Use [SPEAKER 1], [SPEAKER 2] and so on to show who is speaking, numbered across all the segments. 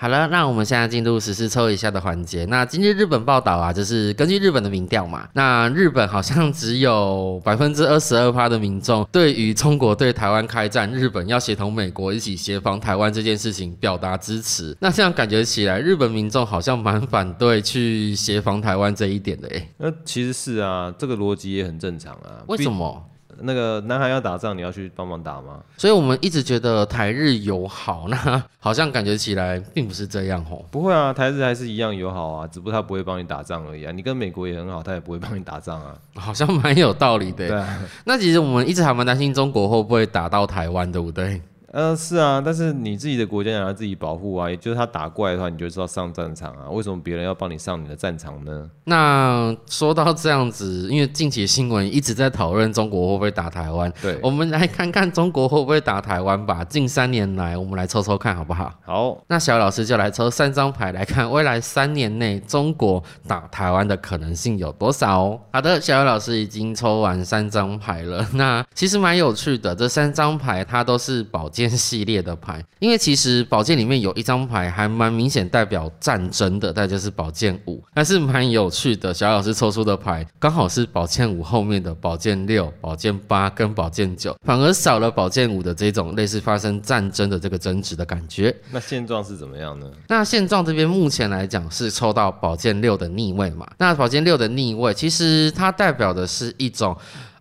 [SPEAKER 1] 好了，那我们现在进入实时抽一下的环节。那今日日本报道啊，就是根据日本的民调嘛，那日本好像只有 百分之二十二趴的民众对于中国对台湾开战，日本要协同美国一起协防台湾这件事情表达支持。那这样感觉起来，日本民众好像蛮反对去协防台湾这一点的诶。
[SPEAKER 2] 那其实是啊，这个逻辑也很正常啊。
[SPEAKER 1] 为什么？
[SPEAKER 2] 那个南韩要打仗，你要去帮忙打吗？
[SPEAKER 1] 所以我们一直觉得台日友好，那好像感觉起来并不是这样哦。
[SPEAKER 2] 不会啊，台日还是一样友好啊，只不过他不会帮你打仗而已啊。你跟美国也很好，他也不会帮你打仗啊。
[SPEAKER 1] 好像蛮有道理的。
[SPEAKER 2] 对啊，
[SPEAKER 1] 那其实我们一直还蛮担心中国会不会打到台湾，对不对？
[SPEAKER 2] 呃，是啊，但是你自己的国家要自己保护啊，也就是他打过来的话，你就知道上战场啊。为什么别人要帮你上你的战场呢？
[SPEAKER 1] 那说到这样子，因为近期新闻一直在讨论中国会不会打台湾，
[SPEAKER 2] 对，
[SPEAKER 1] 我们来看看中国会不会打台湾吧。近三年来，我们来抽抽看好不好？
[SPEAKER 2] 好，
[SPEAKER 1] 那小老师就来抽三张牌来看未来三年内中国打台湾的可能性有多少哦。好的，小老师已经抽完三张牌了。那其实蛮有趣的，这三张牌它都是宝剑系列的牌，因为其实宝剑里面有一张牌还蛮明显代表战争的，那就是宝剑五，但是蛮有。趣的小老师抽出的牌刚好是宝剑五后面的宝剑六、宝剑八跟宝剑九，反而少了宝剑五的这种类似发生战争的这个争执的感觉。
[SPEAKER 2] 那现状是怎么样呢？
[SPEAKER 1] 那现状这边目前来讲是抽到宝剑六的逆位嘛？那宝剑六的逆位其实它代表的是一种。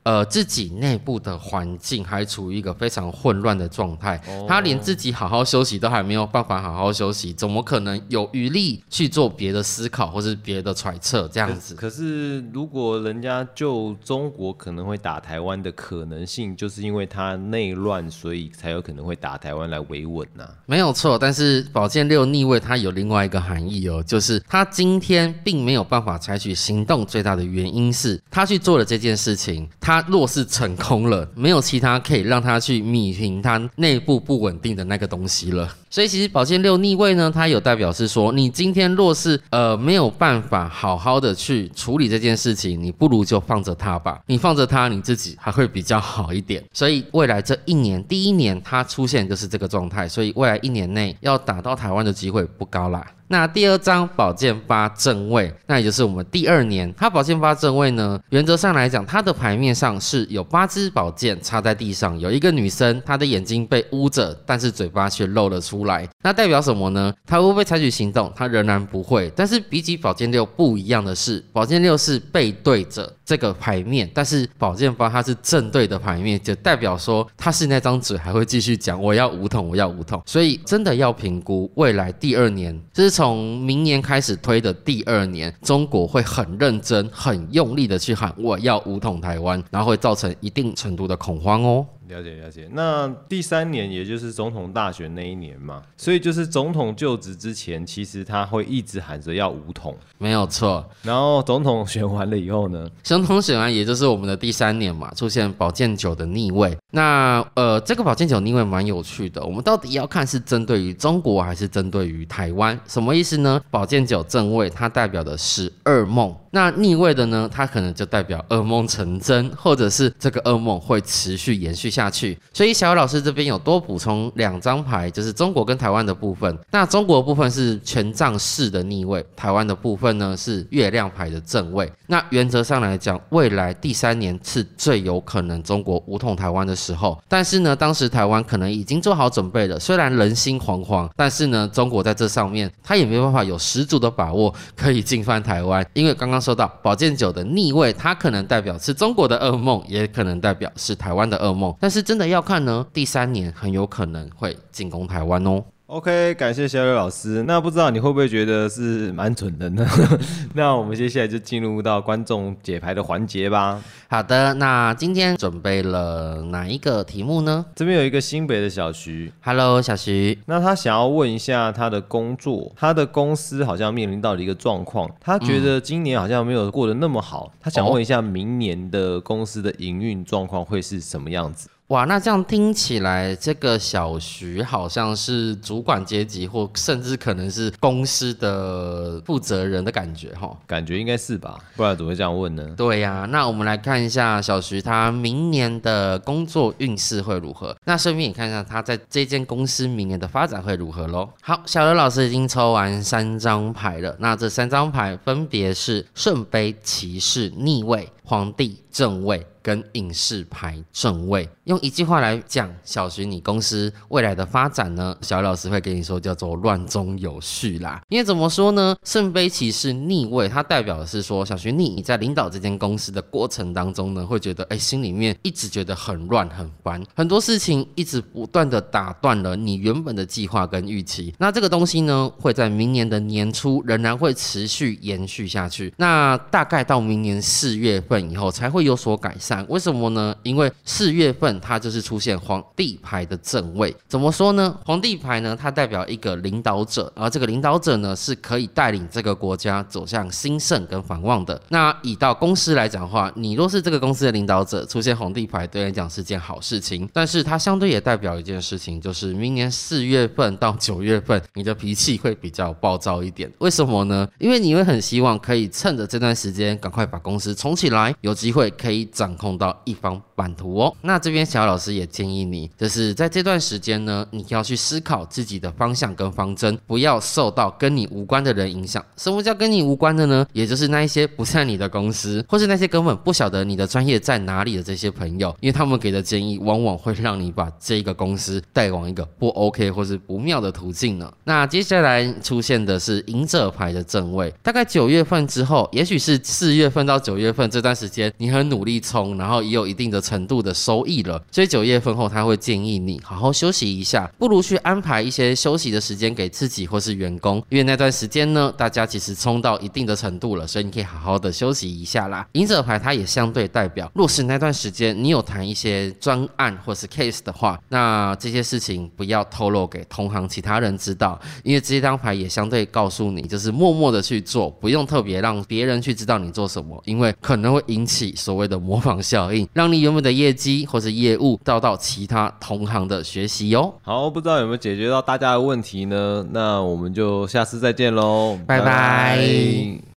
[SPEAKER 1] 呃，自己内部的环境还处于一个非常混乱的状态，他连自己好好休息都还没有办法好好休息，怎么可能有余力去做别的思考或是别的揣测这样子？
[SPEAKER 2] 可是，如果人家就中国可能会打台湾的可能性，就是因为他内乱，所以才有可能会打台湾来维稳呐。
[SPEAKER 1] 没有错，但是宝剑六逆位它有另外一个含义哦，就是他今天并没有办法采取行动，最大的原因是他去做了这件事情，他。他若是成功了，没有其他可以让他去弭平他内部不稳定的那个东西了。所以其实宝剑六逆位呢，它有代表是说，你今天若是呃没有办法好好的去处理这件事情，你不如就放着它吧。你放着它，你自己还会比较好一点。所以未来这一年，第一年它出现就是这个状态，所以未来一年内要打到台湾的机会不高啦。那第二张宝剑八正位，那也就是我们第二年，它宝剑八正位呢，原则上来讲，它的牌面上是有八支宝剑插在地上，有一个女生，她的眼睛被捂着，但是嘴巴却露了出出来。那代表什么呢？他会不会采取行动？他仍然不会。但是比起宝剑六不一样的是，宝剑六是背对着这个牌面，但是宝剑八它是正对的牌面，就代表说它是那张嘴还会继续讲，我要无痛，我要无痛。所以真的要评估未来第二年，就是。从明年开始推的第二年，中国会很认真、很用力的去喊我要武统台湾，然后会造成一定程度的恐慌哦。
[SPEAKER 2] 了解了解，那第三年也就是总统大选那一年嘛，所以就是总统就职之前，其实他会一直喊着要五统，
[SPEAKER 1] 没有错。
[SPEAKER 2] 然后总统选完了以后呢，
[SPEAKER 1] 总统选完也就是我们的第三年嘛，出现宝剑九的逆位。那呃，这个宝剑九逆位蛮有趣的，我们到底要看是针对于中国还是针对于台湾？什么意思呢？宝剑九正位它代表的是噩梦。那逆位的呢？它可能就代表噩梦成真，或者是这个噩梦会持续延续下去。所以小老师这边有多补充两张牌，就是中国跟台湾的部分。那中国部分是权杖四的逆位，台湾的部分呢是月亮牌的正位。那原则上来讲，未来第三年是最有可能中国武统台湾的时候。但是呢，当时台湾可能已经做好准备了，虽然人心惶惶，但是呢，中国在这上面他也没办法有十足的把握可以进犯台湾，因为刚刚。说到宝剑九的逆位，它可能代表是中国的噩梦，也可能代表是台湾的噩梦。但是真的要看呢，第三年很有可能会进攻台湾哦。
[SPEAKER 2] OK，感谢小柳老师。那不知道你会不会觉得是蛮准的呢？那我们接下来就进入到观众解牌的环节吧。
[SPEAKER 1] 好的，那今天准备了哪一个题目呢？
[SPEAKER 2] 这边有一个新北的小徐
[SPEAKER 1] ，Hello，小徐。
[SPEAKER 2] 那他想要问一下他的工作，他的公司好像面临到了一个状况，他觉得今年好像没有过得那么好，他想问一下明年的公司的营运状况会是什么样子？
[SPEAKER 1] 哇，那这样听起来，这个小徐好像是主管阶级，或甚至可能是公司的负责人的感觉哈。
[SPEAKER 2] 感觉应该是吧，不然怎么会这样问呢？
[SPEAKER 1] 对呀，那我们来看一下小徐他明年的工作运势会如何？那顺便也看一下他在这间公司明年的发展会如何喽。好，小刘老师已经抽完三张牌了，那这三张牌分别是圣杯骑士逆位、皇帝正位。跟影视牌正位，用一句话来讲，小徐你公司未来的发展呢？小老师会给你说叫做乱中有序啦。因为怎么说呢？圣杯骑士逆位，它代表的是说，小徐你你在领导这间公司的过程当中呢，会觉得哎，心里面一直觉得很乱很烦，很多事情一直不断的打断了你原本的计划跟预期。那这个东西呢，会在明年的年初仍然会持续延续下去。那大概到明年四月份以后才会有所改善。为什么呢？因为四月份它就是出现皇帝牌的正位。怎么说呢？皇帝牌呢，它代表一个领导者，而这个领导者呢，是可以带领这个国家走向兴盛跟繁旺的。那以到公司来讲的话，你若是这个公司的领导者，出现皇帝牌，对来讲是件好事情。但是它相对也代表一件事情，就是明年四月份到九月份，你的脾气会比较暴躁一点。为什么呢？因为你会很希望可以趁着这段时间，赶快把公司冲起来，有机会可以掌控。到一方版图哦，那这边小老师也建议你，就是在这段时间呢，你要去思考自己的方向跟方针，不要受到跟你无关的人影响。什么叫跟你无关的呢？也就是那一些不在你的公司，或是那些根本不晓得你的专业在哪里的这些朋友，因为他们给的建议往往会让你把这个公司带往一个不 OK 或是不妙的途径呢。那接下来出现的是赢者牌的正位，大概九月份之后，也许是四月份到九月份这段时间，你很努力冲，然后也有一定的程度的收益了，所以九月份后他会建议你好好休息一下，不如去安排一些休息的时间给自己或是员工，因为那段时间呢，大家其实冲到一定的程度了，所以你可以好好的休息一下啦。赢者牌它也相对代表，若是那段时间你有谈一些专案或是 case 的话，那这些事情不要透露给同行其他人知道，因为这张牌也相对告诉你，就是默默的去做，不用特别让别人去知道你做什么，因为可能会引起所谓的模仿效。应，让你原本的业绩或是业务遭到其他同行的学习哟。
[SPEAKER 2] 好，不知道有没有解决到大家的问题呢？那我们就下次再见喽，
[SPEAKER 1] 拜拜。